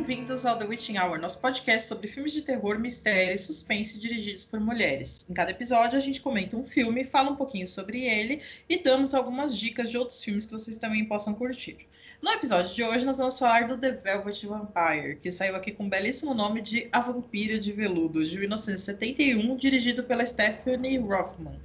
Bem-vindos ao The Witching Hour, nosso podcast sobre filmes de terror, mistério e suspense dirigidos por mulheres. Em cada episódio, a gente comenta um filme, fala um pouquinho sobre ele e damos algumas dicas de outros filmes que vocês também possam curtir. No episódio de hoje, nós vamos falar do The Velvet Vampire, que saiu aqui com o belíssimo nome de A Vampira de Veludo, de 1971, dirigido pela Stephanie Rothman.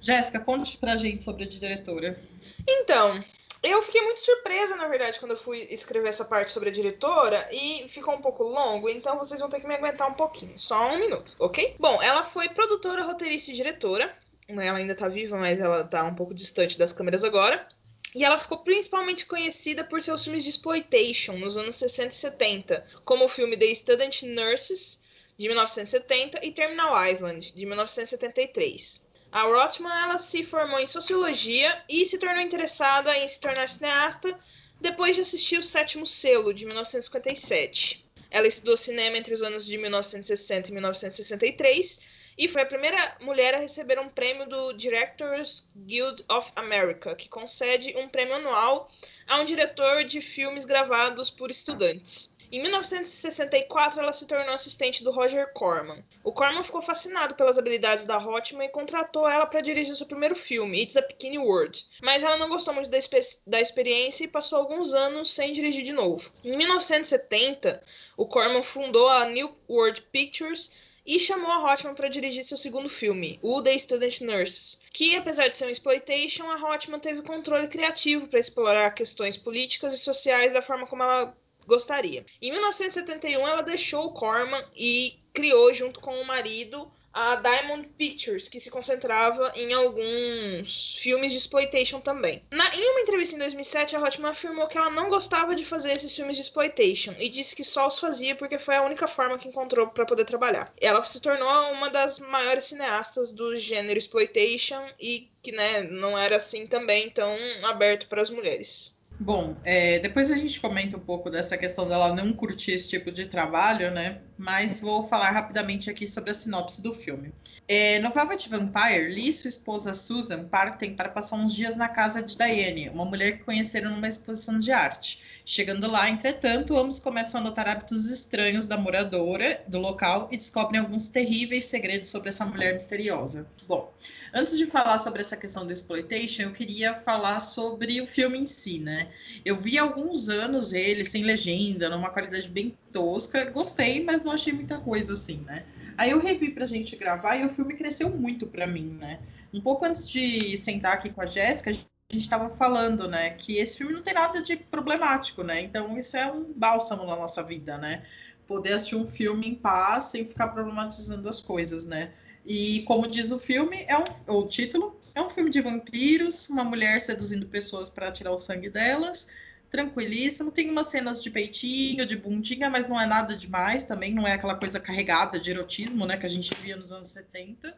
Jéssica, conte pra gente sobre a diretora. Então, eu fiquei muito surpresa, na verdade, quando eu fui escrever essa parte sobre a diretora e ficou um pouco longo, então vocês vão ter que me aguentar um pouquinho, só um minuto, ok? Bom, ela foi produtora, roteirista e diretora. Ela ainda tá viva, mas ela tá um pouco distante das câmeras agora. E ela ficou principalmente conhecida por seus filmes de exploitation nos anos 60 e 70, como o filme The Student Nurses, de 1970, e Terminal Island, de 1973. A Rothman ela se formou em sociologia e se tornou interessada em se tornar cineasta depois de assistir O Sétimo Selo, de 1957. Ela estudou cinema entre os anos de 1960 e 1963 e foi a primeira mulher a receber um prêmio do Directors Guild of America, que concede um prêmio anual a um diretor de filmes gravados por estudantes. Em 1964, ela se tornou assistente do Roger Corman. O Corman ficou fascinado pelas habilidades da Hotman e contratou ela para dirigir seu primeiro filme, It's a Bikini World. Mas ela não gostou muito da, da experiência e passou alguns anos sem dirigir de novo. Em 1970, o Corman fundou a New World Pictures e chamou a Hotman para dirigir seu segundo filme, o The Student Nurse, que apesar de ser um exploitation, a Hotman teve controle criativo para explorar questões políticas e sociais da forma como ela gostaria. Em 1971, ela deixou o Corman e criou, junto com o marido, a Diamond Pictures, que se concentrava em alguns filmes de exploitation também. Na, em uma entrevista em 2007, a Hotman afirmou que ela não gostava de fazer esses filmes de exploitation e disse que só os fazia porque foi a única forma que encontrou para poder trabalhar. Ela se tornou uma das maiores cineastas do gênero exploitation e que né, não era assim também tão aberto para as mulheres. Bom, é, depois a gente comenta um pouco dessa questão dela não curtir esse tipo de trabalho, né? Mas vou falar rapidamente aqui sobre a sinopse do filme. É, no Velvet Vampire, Lee e sua esposa Susan partem para passar uns dias na casa de Diane, uma mulher que conheceram numa exposição de arte. Chegando lá, entretanto, ambos começam a notar hábitos estranhos da moradora do local e descobrem alguns terríveis segredos sobre essa mulher misteriosa. Bom, antes de falar sobre essa questão do exploitation, eu queria falar sobre o filme em si, né? Eu vi há alguns anos ele sem legenda, numa qualidade bem tosca. Gostei, mas não achei muita coisa assim, né? Aí eu revi pra gente gravar e o filme cresceu muito para mim, né? Um pouco antes de sentar aqui com a Jéssica, a gente estava falando, né, que esse filme não tem nada de problemático, né? Então isso é um bálsamo na nossa vida, né? Poder assistir um filme em paz sem ficar problematizando as coisas, né? E como diz o filme, é um, o título é um filme de vampiros, uma mulher seduzindo pessoas para tirar o sangue delas, tranquilíssimo. Tem umas cenas de peitinho, de bundinha, mas não é nada demais também, não é aquela coisa carregada de erotismo, né, que a gente via nos anos 70.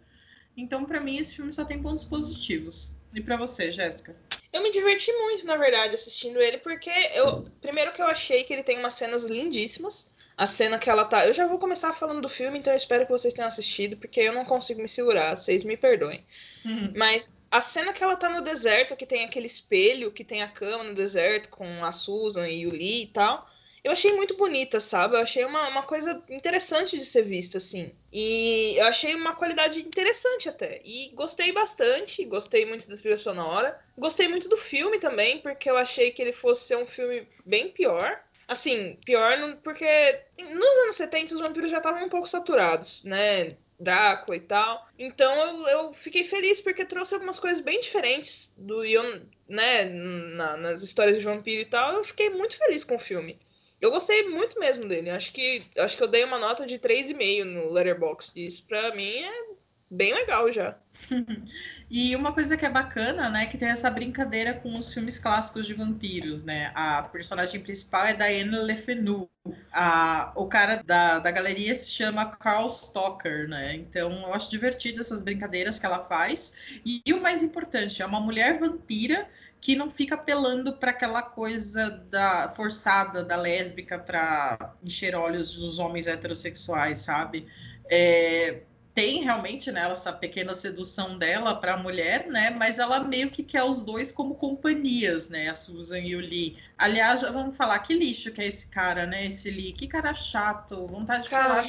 Então, para mim, esse filme só tem pontos positivos. E para você, Jéssica? Eu me diverti muito, na verdade, assistindo ele, porque eu. Primeiro que eu achei que ele tem umas cenas lindíssimas. A cena que ela tá. Eu já vou começar falando do filme, então eu espero que vocês tenham assistido, porque eu não consigo me segurar, vocês me perdoem. Uhum. Mas a cena que ela tá no deserto, que tem aquele espelho, que tem a cama no deserto com a Susan e o Lee e tal eu achei muito bonita, sabe? Eu achei uma, uma coisa interessante de ser vista, assim. E eu achei uma qualidade interessante até. E gostei bastante, gostei muito da trilha sonora. Gostei muito do filme também, porque eu achei que ele fosse ser um filme bem pior. Assim, pior porque nos anos 70 os vampiros já estavam um pouco saturados, né? Drácula e tal. Então eu, eu fiquei feliz porque trouxe algumas coisas bem diferentes do Ion, né? Na, nas histórias de vampiro e tal. Eu fiquei muito feliz com o filme. Eu gostei muito mesmo dele. Acho que acho que eu dei uma nota de 3,5 no Letterboxd. Isso pra mim é bem legal já. e uma coisa que é bacana, né, que tem essa brincadeira com os filmes clássicos de vampiros, né? A personagem principal é Diane Le Fanu. A, o cara da, da galeria se chama Carl Stoker, né? Então eu acho divertido essas brincadeiras que ela faz. E, e o mais importante, é uma mulher vampira que não fica apelando para aquela coisa da forçada da lésbica para encher olhos dos homens heterossexuais, sabe? É, tem realmente né, essa pequena sedução dela para a mulher, né? Mas ela meio que quer os dois como companhias, né? A Susan e o Lee. Aliás, já vamos falar que lixo que é esse cara, né? Esse Lee, que cara chato, vontade de falar.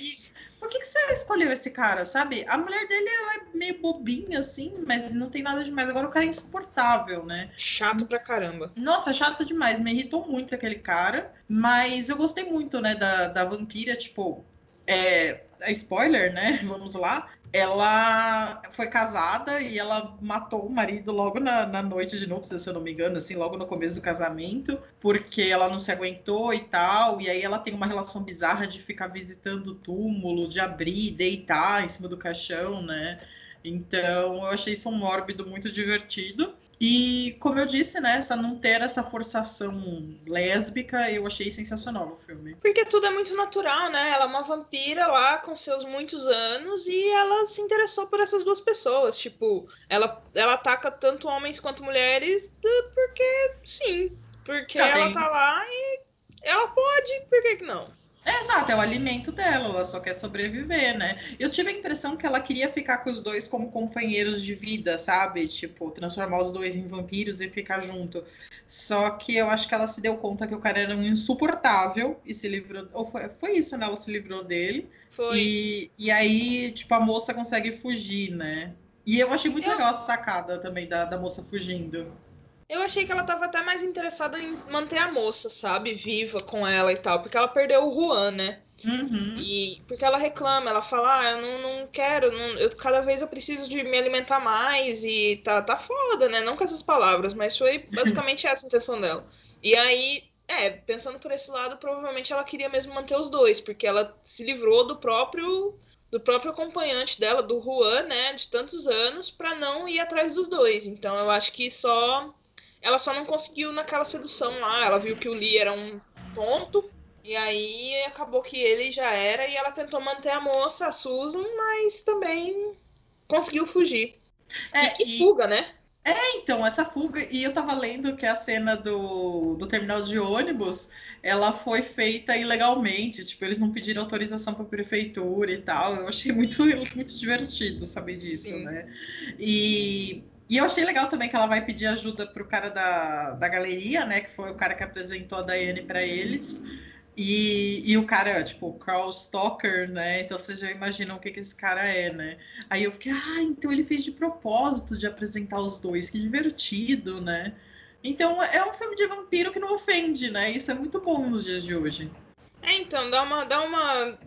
Por que, que você escolheu esse cara, sabe? A mulher dele é meio bobinha, assim, mas não tem nada demais. Agora o cara é insuportável, né? Chato pra caramba. Nossa, chato demais. Me irritou muito aquele cara. Mas eu gostei muito, né, da, da vampira, tipo. É, é spoiler, né? Vamos lá ela foi casada e ela matou o marido logo na, na noite de núpcias, se eu não me engano, assim, logo no começo do casamento, porque ela não se aguentou e tal, e aí ela tem uma relação bizarra de ficar visitando o túmulo, de abrir, deitar em cima do caixão, né? Então, eu achei isso um mórbido muito divertido. E, como eu disse, né, essa não ter essa forçação lésbica, eu achei sensacional no filme. Porque tudo é muito natural, né? Ela é uma vampira lá com seus muitos anos e ela se interessou por essas duas pessoas. Tipo, ela, ela ataca tanto homens quanto mulheres porque sim. Porque tá, ela tem... tá lá e ela pode, por que, que não? É, exato, é o alimento dela, ela só quer sobreviver, né? Eu tive a impressão que ela queria ficar com os dois como companheiros de vida, sabe? Tipo, transformar os dois em vampiros e ficar junto. Só que eu acho que ela se deu conta que o cara era um insuportável e se livrou. Ou foi, foi isso, né? Ela se livrou dele. Foi. E, e aí, tipo, a moça consegue fugir, né? E eu achei muito eu... legal a sacada também da, da moça fugindo. Eu achei que ela tava até mais interessada em manter a moça, sabe? Viva com ela e tal. Porque ela perdeu o Juan, né? Uhum. E porque ela reclama, ela fala, ah, eu não, não quero, não, eu, cada vez eu preciso de me alimentar mais e tá, tá foda, né? Não com essas palavras, mas foi basicamente essa a intenção dela. E aí, é, pensando por esse lado, provavelmente ela queria mesmo manter os dois, porque ela se livrou do próprio do próprio acompanhante dela, do Juan, né, de tantos anos, para não ir atrás dos dois. Então eu acho que só ela só não conseguiu naquela sedução lá. Ela viu que o Lee era um tonto. E aí acabou que ele já era. E ela tentou manter a moça, a Susan, mas também conseguiu fugir. É, e que e... fuga, né? É, então, essa fuga, e eu tava lendo que a cena do, do terminal de ônibus, ela foi feita ilegalmente, tipo, eles não pediram autorização pra prefeitura e tal, eu achei muito, muito divertido saber disso, Sim. né? E e eu achei legal também que ela vai pedir ajuda pro cara da, da galeria, né? Que foi o cara que apresentou a Daiane para eles. E, e o cara, tipo, Carl Stalker, né? Então vocês já imaginam o que, que esse cara é, né? Aí eu fiquei, ah, então ele fez de propósito de apresentar os dois, que divertido, né? Então é um filme de vampiro que não ofende, né? Isso é muito bom nos dias de hoje. É, então, dá uma, dá uma,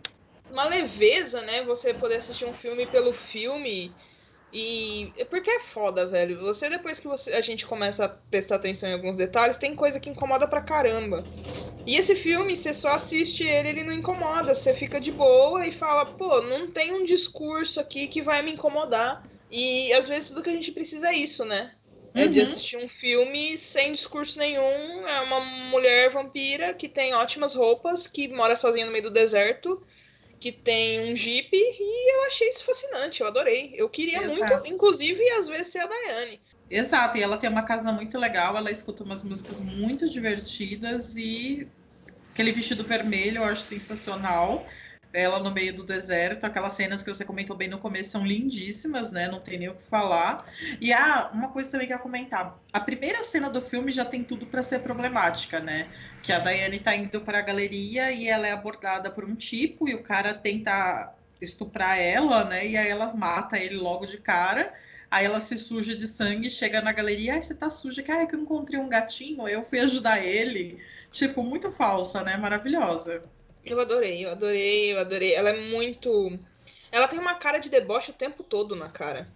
uma leveza, né? Você poder assistir um filme pelo filme e é porque é foda, velho. Você, depois que você, a gente começa a prestar atenção em alguns detalhes, tem coisa que incomoda pra caramba. E esse filme, você só assiste ele, ele não incomoda. Você fica de boa e fala, pô, não tem um discurso aqui que vai me incomodar. E às vezes tudo que a gente precisa é isso, né? É de uhum. assistir um filme sem discurso nenhum. É uma mulher vampira que tem ótimas roupas, que mora sozinha no meio do deserto que tem um Jeep e eu achei isso fascinante, eu adorei. Eu queria Exato. muito, inclusive, às vezes ser a Daiane. Exato, e ela tem uma casa muito legal, ela escuta umas músicas muito divertidas e aquele vestido vermelho eu acho sensacional ela no meio do deserto, aquelas cenas que você comentou bem no começo são lindíssimas, né? Não tem nem o que falar. E ah, uma coisa também que eu ia comentar. A primeira cena do filme já tem tudo para ser problemática, né? Que a Daiane tá indo para a galeria e ela é abordada por um tipo e o cara tenta estuprar ela, né? E aí ela mata ele logo de cara. Aí ela se suja de sangue, chega na galeria, ai, você tá suja, que, ai, que eu encontrei um gatinho, eu fui ajudar ele. Tipo, muito falsa, né? Maravilhosa. Eu adorei, eu adorei, eu adorei. Ela é muito. Ela tem uma cara de deboche o tempo todo na cara.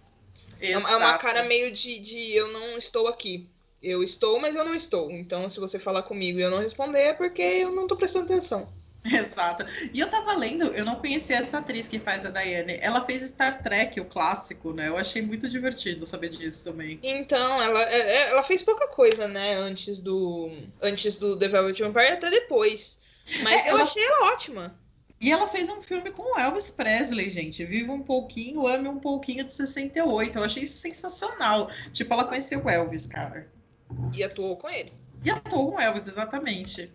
Exato. É uma cara meio de, de eu não estou aqui. Eu estou, mas eu não estou. Então, se você falar comigo e eu não responder, é porque eu não tô prestando atenção. Exato. E eu tava lendo, eu não conhecia essa atriz que faz a Diane. Ela fez Star Trek, o clássico, né? Eu achei muito divertido saber disso também. Então, ela, é, é, ela fez pouca coisa, né? Antes do. Antes do The Velvet Vampire até depois. Mas é, eu ela... achei ela ótima. E ela fez um filme com o Elvis Presley, gente. Viva um pouquinho, ame um pouquinho de 68. Eu achei isso sensacional. Tipo, ela conheceu o Elvis, cara. E atuou com ele. E atuou com o Elvis, exatamente.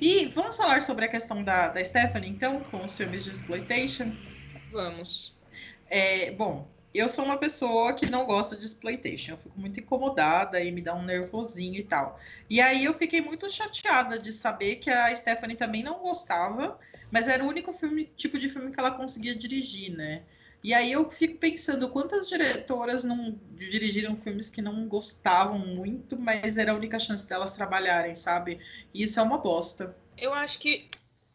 E vamos falar sobre a questão da, da Stephanie, então, com os filmes de exploitation? Vamos. É, bom, eu sou uma pessoa que não gosta de exploitation. Eu fico muito incomodada e me dá um nervosinho e tal. E aí eu fiquei muito chateada de saber que a Stephanie também não gostava, mas era o único filme, tipo de filme que ela conseguia dirigir, né? E aí eu fico pensando quantas diretoras não dirigiram filmes que não gostavam muito, mas era a única chance delas trabalharem, sabe? E isso é uma bosta. Eu acho que,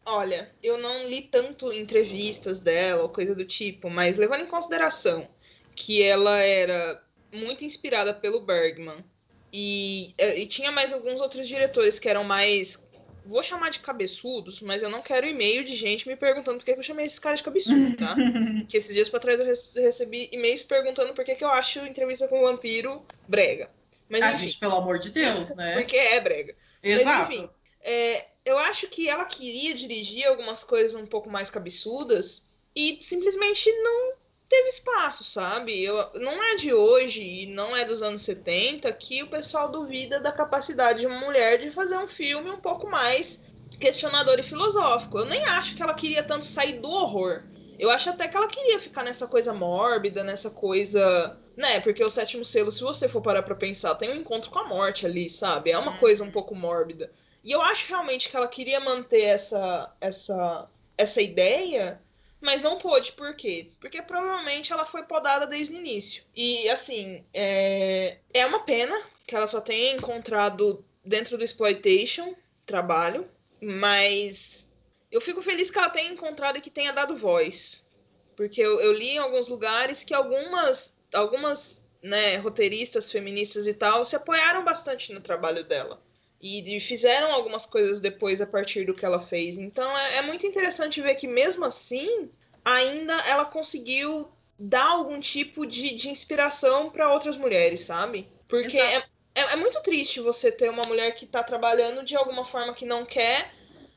olha, eu não li tanto entrevistas dela ou coisa do tipo, mas levando em consideração que ela era muito inspirada pelo Bergman e, e tinha mais alguns outros diretores que eram mais vou chamar de cabeçudos, mas eu não quero e-mail de gente me perguntando por que eu chamei esses caras de cabeçudos, tá? que esses dias pra trás eu recebi e-mails perguntando por que, que eu acho entrevista com o vampiro brega. Mas, a gente, pelo amor de Deus, né? Porque é brega. Exato. Mas, enfim, é, eu acho que ela queria dirigir algumas coisas um pouco mais cabeçudas e simplesmente não teve espaço, sabe? Eu, não é de hoje e não é dos anos 70 que o pessoal duvida da capacidade de uma mulher de fazer um filme um pouco mais questionador e filosófico. Eu nem acho que ela queria tanto sair do horror. Eu acho até que ela queria ficar nessa coisa mórbida, nessa coisa. Né, porque o sétimo selo, se você for parar pra pensar, tem um encontro com a morte ali, sabe? É uma uhum. coisa um pouco mórbida. E eu acho realmente que ela queria manter essa, essa, essa ideia, mas não pôde, por quê? Porque provavelmente ela foi podada desde o início. E assim, é, é uma pena que ela só tenha encontrado dentro do exploitation trabalho, mas eu fico feliz que ela tenha encontrado e que tenha dado voz. Porque eu, eu li em alguns lugares que algumas, algumas né, roteiristas feministas e tal se apoiaram bastante no trabalho dela. E, fizeram algumas coisas depois a partir do que ela fez. Então é, é muito interessante ver que, mesmo assim, ainda ela conseguiu dar algum tipo de, de inspiração para outras mulheres, sabe? Porque é, é, é, muito triste você ter uma mulher que está trabalhando de alguma forma que não quer,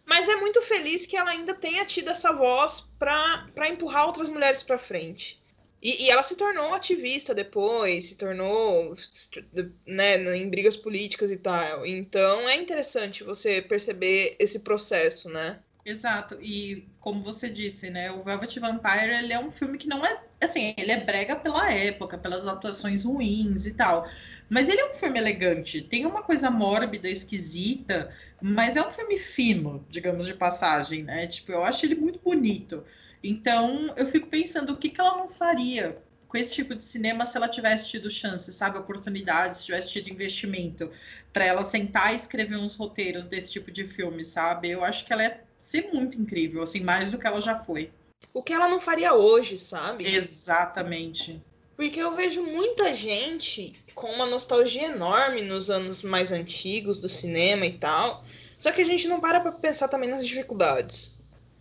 mas é muito feliz que ela ainda tenha tido essa voz para empurrar outras mulheres para frente. E, e, ela se tornou ativista depois, se tornou né, em brigas políticas e tal. Então é interessante você perceber esse processo, né? Exato. E como você disse, né, o Velvet Vampire ele é um filme que não é assim, ele é brega pela época, pelas atuações ruins e tal. Mas ele é um filme elegante, tem uma coisa mórbida, esquisita, mas é um filme fino, digamos de passagem, né? Tipo, eu acho ele muito bonito. Então, eu fico pensando o que, que ela não faria com esse tipo de cinema se ela tivesse tido chance, sabe, oportunidades, se tivesse tido investimento para ela sentar e escrever uns roteiros desse tipo de filme, sabe? Eu acho que ela é ser muito incrível, assim, mais do que ela já foi. O que ela não faria hoje, sabe? Exatamente. Porque eu vejo muita gente com uma nostalgia enorme nos anos mais antigos do cinema e tal. Só que a gente não para pra pensar também nas dificuldades.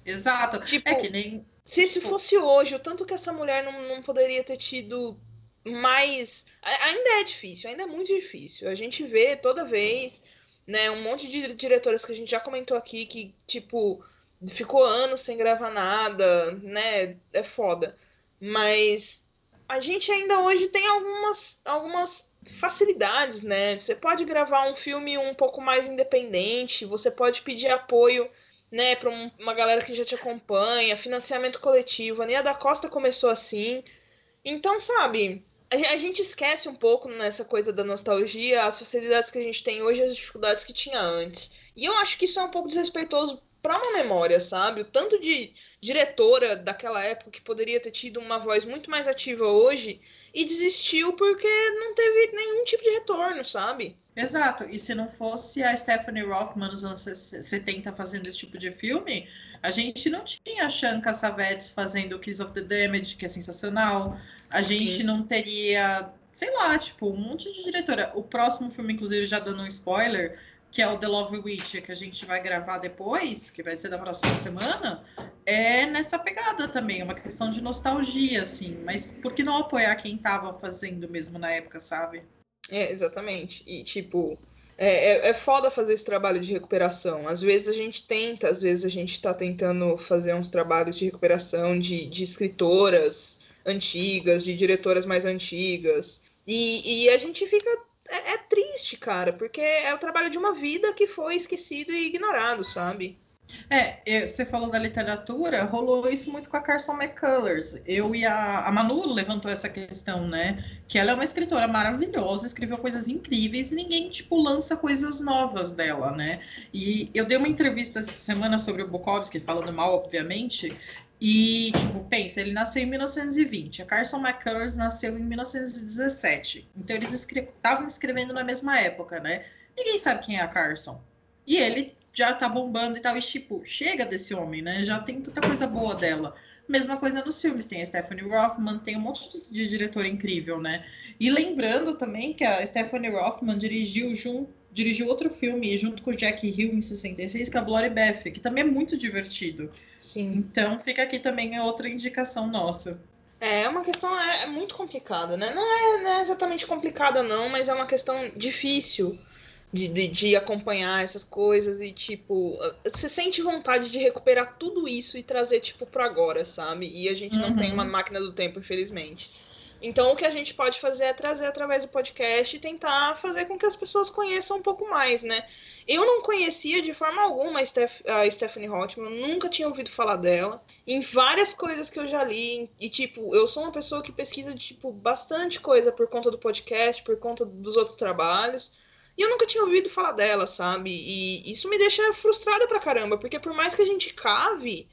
Exato. Tipo, é que nem. Se, se fosse hoje, o tanto que essa mulher não, não poderia ter tido mais. Ainda é difícil, ainda é muito difícil. A gente vê toda vez, né, um monte de diretoras que a gente já comentou aqui que, tipo, ficou anos sem gravar nada, né? É foda. Mas a gente ainda hoje tem algumas, algumas facilidades, né? Você pode gravar um filme um pouco mais independente, você pode pedir apoio né, para uma galera que já te acompanha, financiamento coletivo. A Nia da Costa começou assim. Então, sabe, a gente esquece um pouco nessa coisa da nostalgia, as facilidades que a gente tem hoje as dificuldades que tinha antes. E eu acho que isso é um pouco desrespeitoso para uma memória, sabe? O tanto de diretora daquela época que poderia ter tido uma voz muito mais ativa hoje e desistiu porque não teve nenhum tipo de retorno, sabe? Exato. E se não fosse a Stephanie Rothman nos anos 70 fazendo esse tipo de filme, a gente não tinha a Sean Cassavetes fazendo Kiss of the Damage, que é sensacional. A gente Sim. não teria, sei lá, tipo, um monte de diretora. O próximo filme, inclusive, já dando um spoiler, que é o The Love Witch, que a gente vai gravar depois, que vai ser da próxima semana, é nessa pegada também, uma questão de nostalgia, assim. Mas por que não apoiar quem estava fazendo mesmo na época, sabe? É, exatamente. E, tipo, é, é, é, foda fazer esse trabalho de recuperação. Às vezes a gente tenta, às vezes a gente está tentando fazer uns trabalhos de recuperação de, de escritoras antigas, de diretoras mais antigas. E, e a gente fica. É, é, triste, cara, porque é o trabalho de uma vida que foi esquecido e ignorado, sabe? É, você falou da literatura, rolou isso muito com a Carson McCullers. Eu e a, a Manu levantou essa questão, né? Que ela é uma escritora maravilhosa, escreveu coisas incríveis e ninguém, tipo, lança coisas novas dela, né? E eu dei uma entrevista essa semana sobre o Bukowski, falando mal, obviamente, e, tipo, pensa, ele nasceu em 1920, a Carson McCullers nasceu em 1917. Então, eles estavam escrevendo na mesma época, né? Ninguém sabe quem é a Carson. E ele já tá bombando e tal. E, tipo, chega desse homem, né? Já tem tanta coisa boa dela. Mesma coisa nos filmes, tem a Stephanie Rothman, tem um monte de, de diretor incrível, né? E lembrando também que a Stephanie Rothman dirigiu junto dirigiu outro filme junto com o Jack Hill em 66, que é a Bloody Beth, que também é muito divertido. Sim. Então fica aqui também outra indicação nossa. É, é uma questão é, é muito complicada, né? Não é, não é, exatamente complicada, não, mas é uma questão difícil de, de, de, acompanhar essas coisas e, tipo, você sente vontade de recuperar tudo isso e trazer, tipo, pro agora, sabe? E a gente uhum. não tem uma máquina do tempo, infelizmente. Então, o que a gente pode fazer é trazer através do podcast e tentar fazer com que as pessoas conheçam um pouco mais, né? Eu não conhecia de forma alguma a, Steph, a Stephanie Hotman, nunca tinha ouvido falar dela. Em várias coisas que eu já li, e tipo, eu sou uma pessoa que pesquisa, tipo, bastante coisa por conta do podcast, por conta dos outros trabalhos. E eu nunca tinha ouvido falar dela, sabe? E isso me deixa frustrada pra caramba, porque por mais que a gente cave,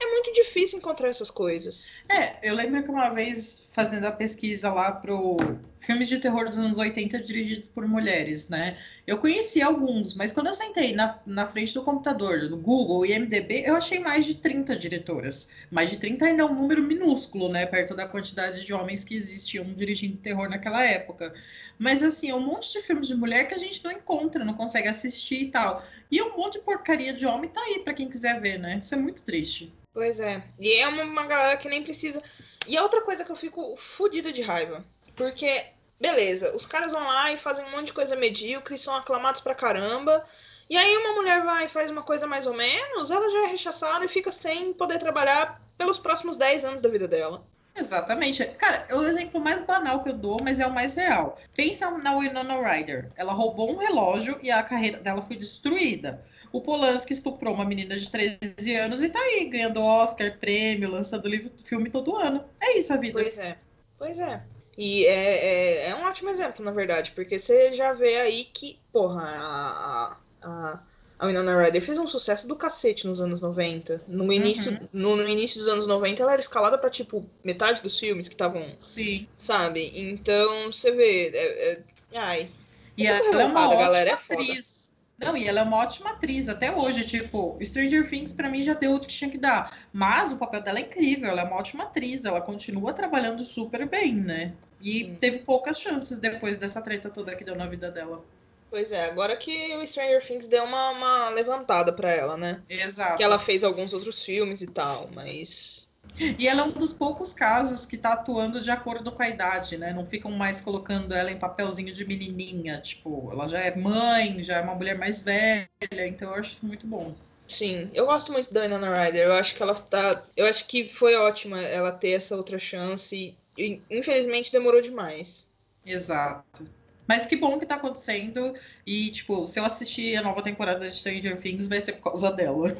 é muito difícil encontrar essas coisas. É, eu lembro que uma vez fazendo a pesquisa lá pro filmes de terror dos anos 80 dirigidos por mulheres, né? Eu conheci alguns, mas quando eu sentei na, na frente do computador, do Google e MDB, eu achei mais de 30 diretoras. Mais de 30 ainda é um número minúsculo, né? Perto da quantidade de homens que existiam dirigindo terror naquela época. Mas assim, é um monte de filmes de mulher que a gente não encontra, não consegue assistir e tal. E um monte de porcaria de homem tá aí para quem quiser ver, né? Isso é muito triste. Pois é. E é uma, uma galera que nem precisa. E é outra coisa que eu fico fodida de raiva. Porque, beleza, os caras vão lá e fazem um monte de coisa medíocre, são aclamados pra caramba. E aí uma mulher vai e faz uma coisa mais ou menos, ela já é rechaçada e fica sem poder trabalhar pelos próximos 10 anos da vida dela. Exatamente. Cara, é o exemplo mais banal que eu dou, mas é o mais real. Pensa na Winona Ryder. Ela roubou um relógio e a carreira dela foi destruída. O Polanski estuprou uma menina de 13 anos e tá aí, ganhando Oscar, prêmio, lançando livro, filme todo ano. É isso a vida. Pois é. Pois é. E é, é, é um ótimo exemplo, na verdade, porque você já vê aí que, porra, a, a, a Winona Ryder fez um sucesso do cacete nos anos 90. No início, uhum. no, no, início dos anos 90, ela era escalada para tipo, metade dos filmes que estavam. Sim. Sabe? Então, você vê. É, é, ai. E ela é uma galera, é atriz. Não, e ela é uma ótima atriz até hoje. Tipo, Stranger Things para mim já deu o que tinha que dar. Mas o papel dela é incrível, ela é uma ótima atriz, ela continua trabalhando super bem, né? E Sim. teve poucas chances depois dessa treta toda que deu na vida dela. Pois é, agora que o Stranger Things deu uma, uma levantada para ela, né? Exato. Que ela fez alguns outros filmes e tal, mas. E ela é um dos poucos casos que tá atuando de acordo com a idade, né? Não ficam mais colocando ela em papelzinho de menininha. Tipo, ela já é mãe, já é uma mulher mais velha, então eu acho isso muito bom. Sim, eu gosto muito da Winona Ryder. Eu acho que ela tá. Eu acho que foi ótima ela ter essa outra chance. E infelizmente demorou demais. Exato. Mas que bom que tá acontecendo. E, tipo, se eu assistir a nova temporada de Stranger Things, vai ser por causa dela.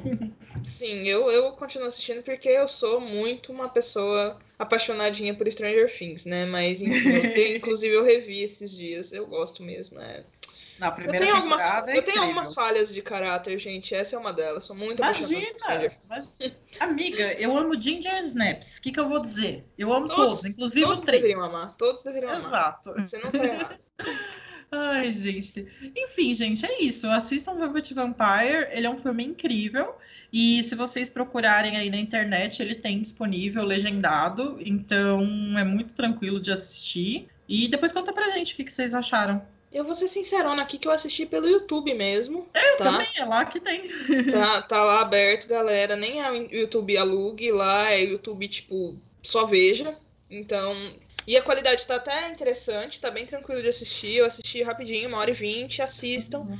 Sim, eu, eu continuo assistindo porque eu sou muito uma pessoa apaixonadinha por Stranger Things, né? Mas, enfim, eu, inclusive eu revi esses dias. Eu gosto mesmo, é. Na primeira eu tenho algumas, é Eu tenho algumas falhas de caráter, gente. Essa é uma delas. Sou muito Imagina! Mas, amiga, eu amo Ginger Snaps. O que, que eu vou dizer? Eu amo todos, todos inclusive todos o três. deveriam amar. Todos deveriam amar. Exato. Você não tá errado. Ai, gente. Enfim, gente, é isso. Assistam Velvet Vampire. Ele é um filme incrível. E se vocês procurarem aí na internet, ele tem disponível legendado. Então é muito tranquilo de assistir. E depois conta pra gente o que, que vocês acharam. Eu vou ser sincerona aqui que eu assisti pelo YouTube mesmo. É, tá? também, é lá que tem. Tá, tá lá aberto, galera. Nem é o YouTube alugue, lá é YouTube, tipo, só veja. Então. E a qualidade tá até interessante, tá bem tranquilo de assistir. Eu assisti rapidinho, uma hora e vinte, assistam. Uhum.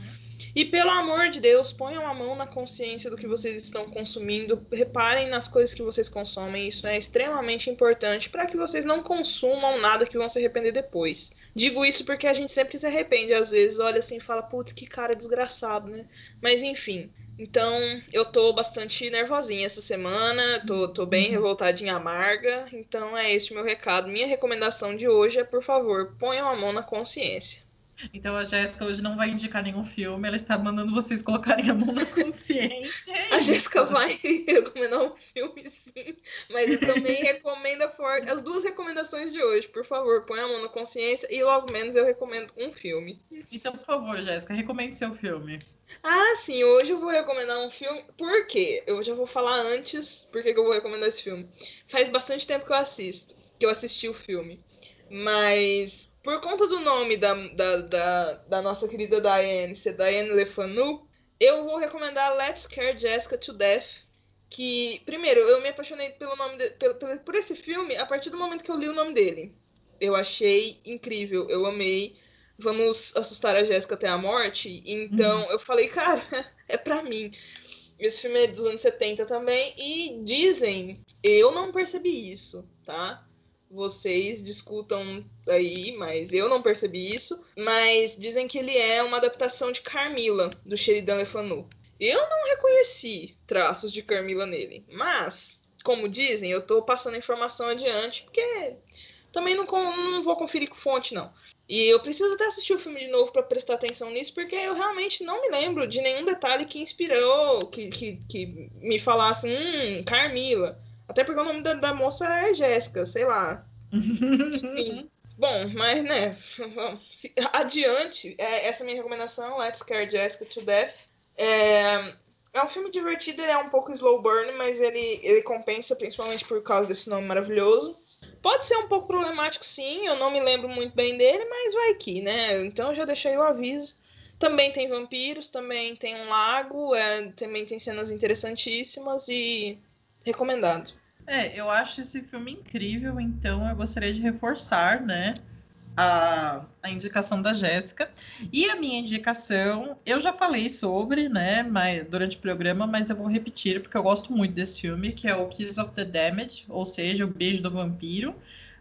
E pelo amor de Deus, ponham a mão na consciência do que vocês estão consumindo, reparem nas coisas que vocês consomem, isso é extremamente importante para que vocês não consumam nada que vão se arrepender depois. Digo isso porque a gente sempre se arrepende, às vezes olha assim e fala, putz, que cara desgraçado, né? Mas enfim, Então, eu tô bastante nervosinha essa semana, tô, tô bem revoltadinha amarga. Então, é esse o meu recado. Minha recomendação de hoje é, por favor, ponham a mão na consciência. Então a Jéssica hoje não vai indicar nenhum filme, ela está mandando vocês colocarem a mão na consciência. a Jéssica vai recomendar um filme, sim, mas eu também recomendo as duas recomendações de hoje. Por favor, põe a mão na consciência e logo menos eu recomendo um filme. Então, por favor, Jéssica, recomende seu filme. Ah, sim, hoje eu vou recomendar um filme. Por quê? Eu já vou falar antes por que eu vou recomendar esse filme. Faz bastante tempo que eu assisto, que eu assisti o filme. Mas por conta do nome da, da, da, da nossa querida Diane, ser Diane Lefanu, eu vou recomendar Let's Care Jessica to Death. Que, primeiro, eu me apaixonei pelo nome de, pelo, pelo, por esse filme a partir do momento que eu li o nome dele. Eu achei incrível, eu amei vamos assustar a Jéssica até a morte. Então uhum. eu falei, cara, é pra mim. Esse filme é dos anos 70 também. E dizem, eu não percebi isso, tá? Vocês discutam aí, mas eu não percebi isso. Mas dizem que ele é uma adaptação de Carmila, do Sheridan Le Fanu. Eu não reconheci traços de Carmila nele. Mas, como dizem, eu tô passando a informação adiante, porque também não, não vou conferir com fonte, não. E eu preciso até assistir o filme de novo para prestar atenção nisso, porque eu realmente não me lembro de nenhum detalhe que inspirou, que, que, que me falasse, hum, Carmila. Até porque o nome da, da moça é Jéssica, sei lá. Enfim. Bom, mas né, adiante, é, essa é a minha recomendação, Let's Scare Jessica to Death. É, é um filme divertido, ele é um pouco slow burn, mas ele, ele compensa principalmente por causa desse nome maravilhoso. Pode ser um pouco problemático, sim. Eu não me lembro muito bem dele, mas vai que, né? Então já deixei o aviso. Também tem vampiros, também tem um lago, é, também tem cenas interessantíssimas e recomendado. É, eu acho esse filme incrível, então eu gostaria de reforçar, né? a, a indicação da Jéssica. E a minha indicação, eu já falei sobre, né, mas, durante o programa, mas eu vou repetir, porque eu gosto muito desse filme, que é o Kiss of the Damned, ou seja, o Beijo do Vampiro,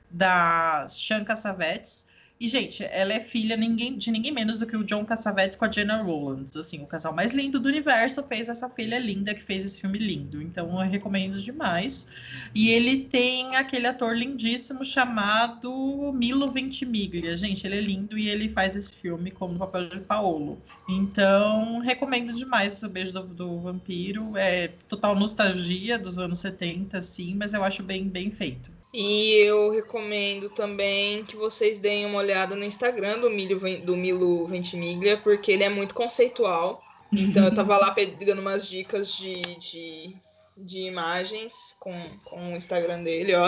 da Shanka Savetes. E, gente, ela é filha ninguém, de ninguém menos do que o John Cassavetes com a Jenna Rowlands. Assim, o casal mais lindo do universo fez essa filha linda que fez esse filme lindo. Então, eu recomendo demais. E ele tem aquele ator lindíssimo chamado Milo Ventimiglia. Gente, ele é lindo e ele faz esse filme como no papel de Paolo. Então, recomendo demais o Beijo do, do Vampiro. É total nostalgia dos anos 70, assim, mas eu acho bem, bem feito. E eu recomendo também que vocês deem uma olhada no Instagram do, Milho, do Milo Ventimiglia, porque ele é muito conceitual. Então eu tava lá pegando umas dicas de, de, de imagens com, com o Instagram dele, ó,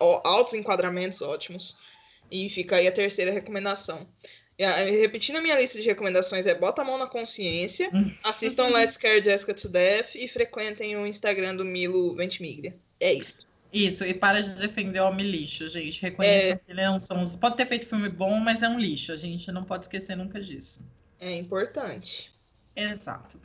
ó, altos enquadramentos ótimos. E fica aí a terceira recomendação. Repetindo a minha lista de recomendações é bota a mão na consciência, assistam Let's Care Jessica to Death e frequentem o Instagram do Milo Ventimiglia. É isso. Isso, e para de defender o homem lixo, gente. Reconheça é... que ele é um são... Pode ter feito filme bom, mas é um lixo. A gente não pode esquecer nunca disso. É importante. Exato.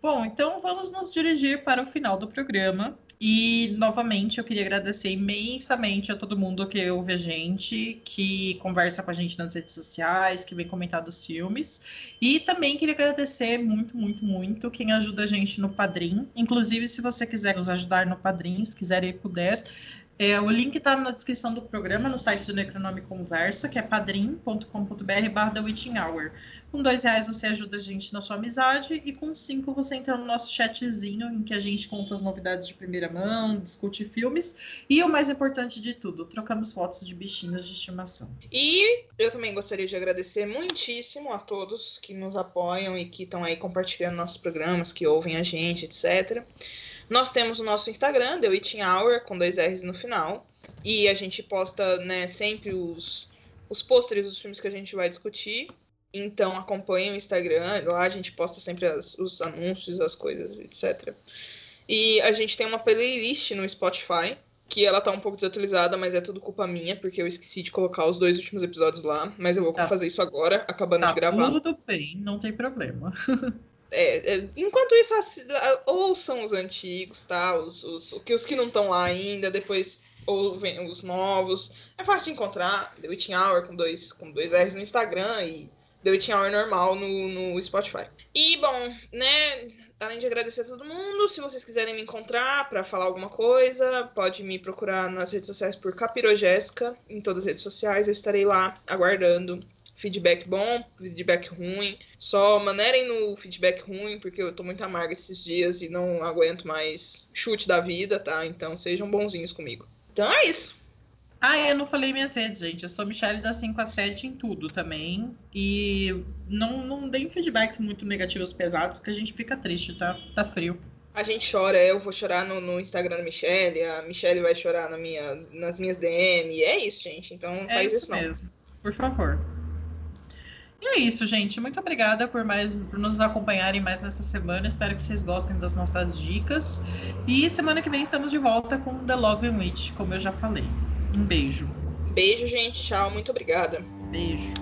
Bom, então vamos nos dirigir para o final do programa. E, novamente, eu queria agradecer imensamente a todo mundo que ouve a gente, que conversa com a gente nas redes sociais, que vem comentar dos filmes. E também queria agradecer muito, muito, muito quem ajuda a gente no Padrim. Inclusive, se você quiser nos ajudar no Padrim, se quiser e puder, é, o link está na descrição do programa, no site do Necronome Conversa, que é padrim.com.br barra Hour. Com dois reais você ajuda a gente na sua amizade e com cinco você entra no nosso chatzinho em que a gente conta as novidades de primeira mão, discute filmes e o mais importante de tudo, trocamos fotos de bichinhos de estimação. E eu também gostaria de agradecer muitíssimo a todos que nos apoiam e que estão aí compartilhando nossos programas, que ouvem a gente, etc. Nós temos o nosso Instagram, The Witching Hour, com dois R's no final. E a gente posta né, sempre os, os pôsteres dos filmes que a gente vai discutir. Então acompanhe o Instagram, lá a gente posta sempre as, os anúncios, as coisas, etc. E a gente tem uma playlist no Spotify, que ela tá um pouco desatualizada, mas é tudo culpa minha, porque eu esqueci de colocar os dois últimos episódios lá, mas eu vou tá. fazer isso agora, acabando tá de gravar. Tudo bem, não tem problema. é, é, enquanto isso, ouçam os antigos, tá? Os, os, os que não estão lá ainda, depois ouvem os novos. É fácil de encontrar, The Witching Hour com dois, com dois R's no Instagram e The Witching Hour normal no, no Spotify. E, bom, né, além de agradecer a todo mundo, se vocês quiserem me encontrar para falar alguma coisa, pode me procurar nas redes sociais por Capirogésica, em todas as redes sociais, eu estarei lá aguardando feedback bom, feedback ruim. Só manerem no feedback ruim, porque eu tô muito amarga esses dias e não aguento mais chute da vida, tá? Então sejam bonzinhos comigo. Então é isso. Ah, eu não falei minhas redes, gente. Eu sou Michelle da 5 a 7 em tudo também. E não, não deem feedbacks muito negativos, pesados, porque a gente fica triste, tá? Tá frio. A gente chora, eu vou chorar no, no Instagram da Michelle, a Michelle vai chorar na minha, nas minhas DM. E é isso, gente. Então é faz isso, isso mesmo. Por favor. E é isso, gente. Muito obrigada por mais por nos acompanharem mais nessa semana. Espero que vocês gostem das nossas dicas. E semana que vem estamos de volta com The Love and Witch, como eu já falei. Um beijo. Beijo, gente. Tchau. Muito obrigada. Beijo.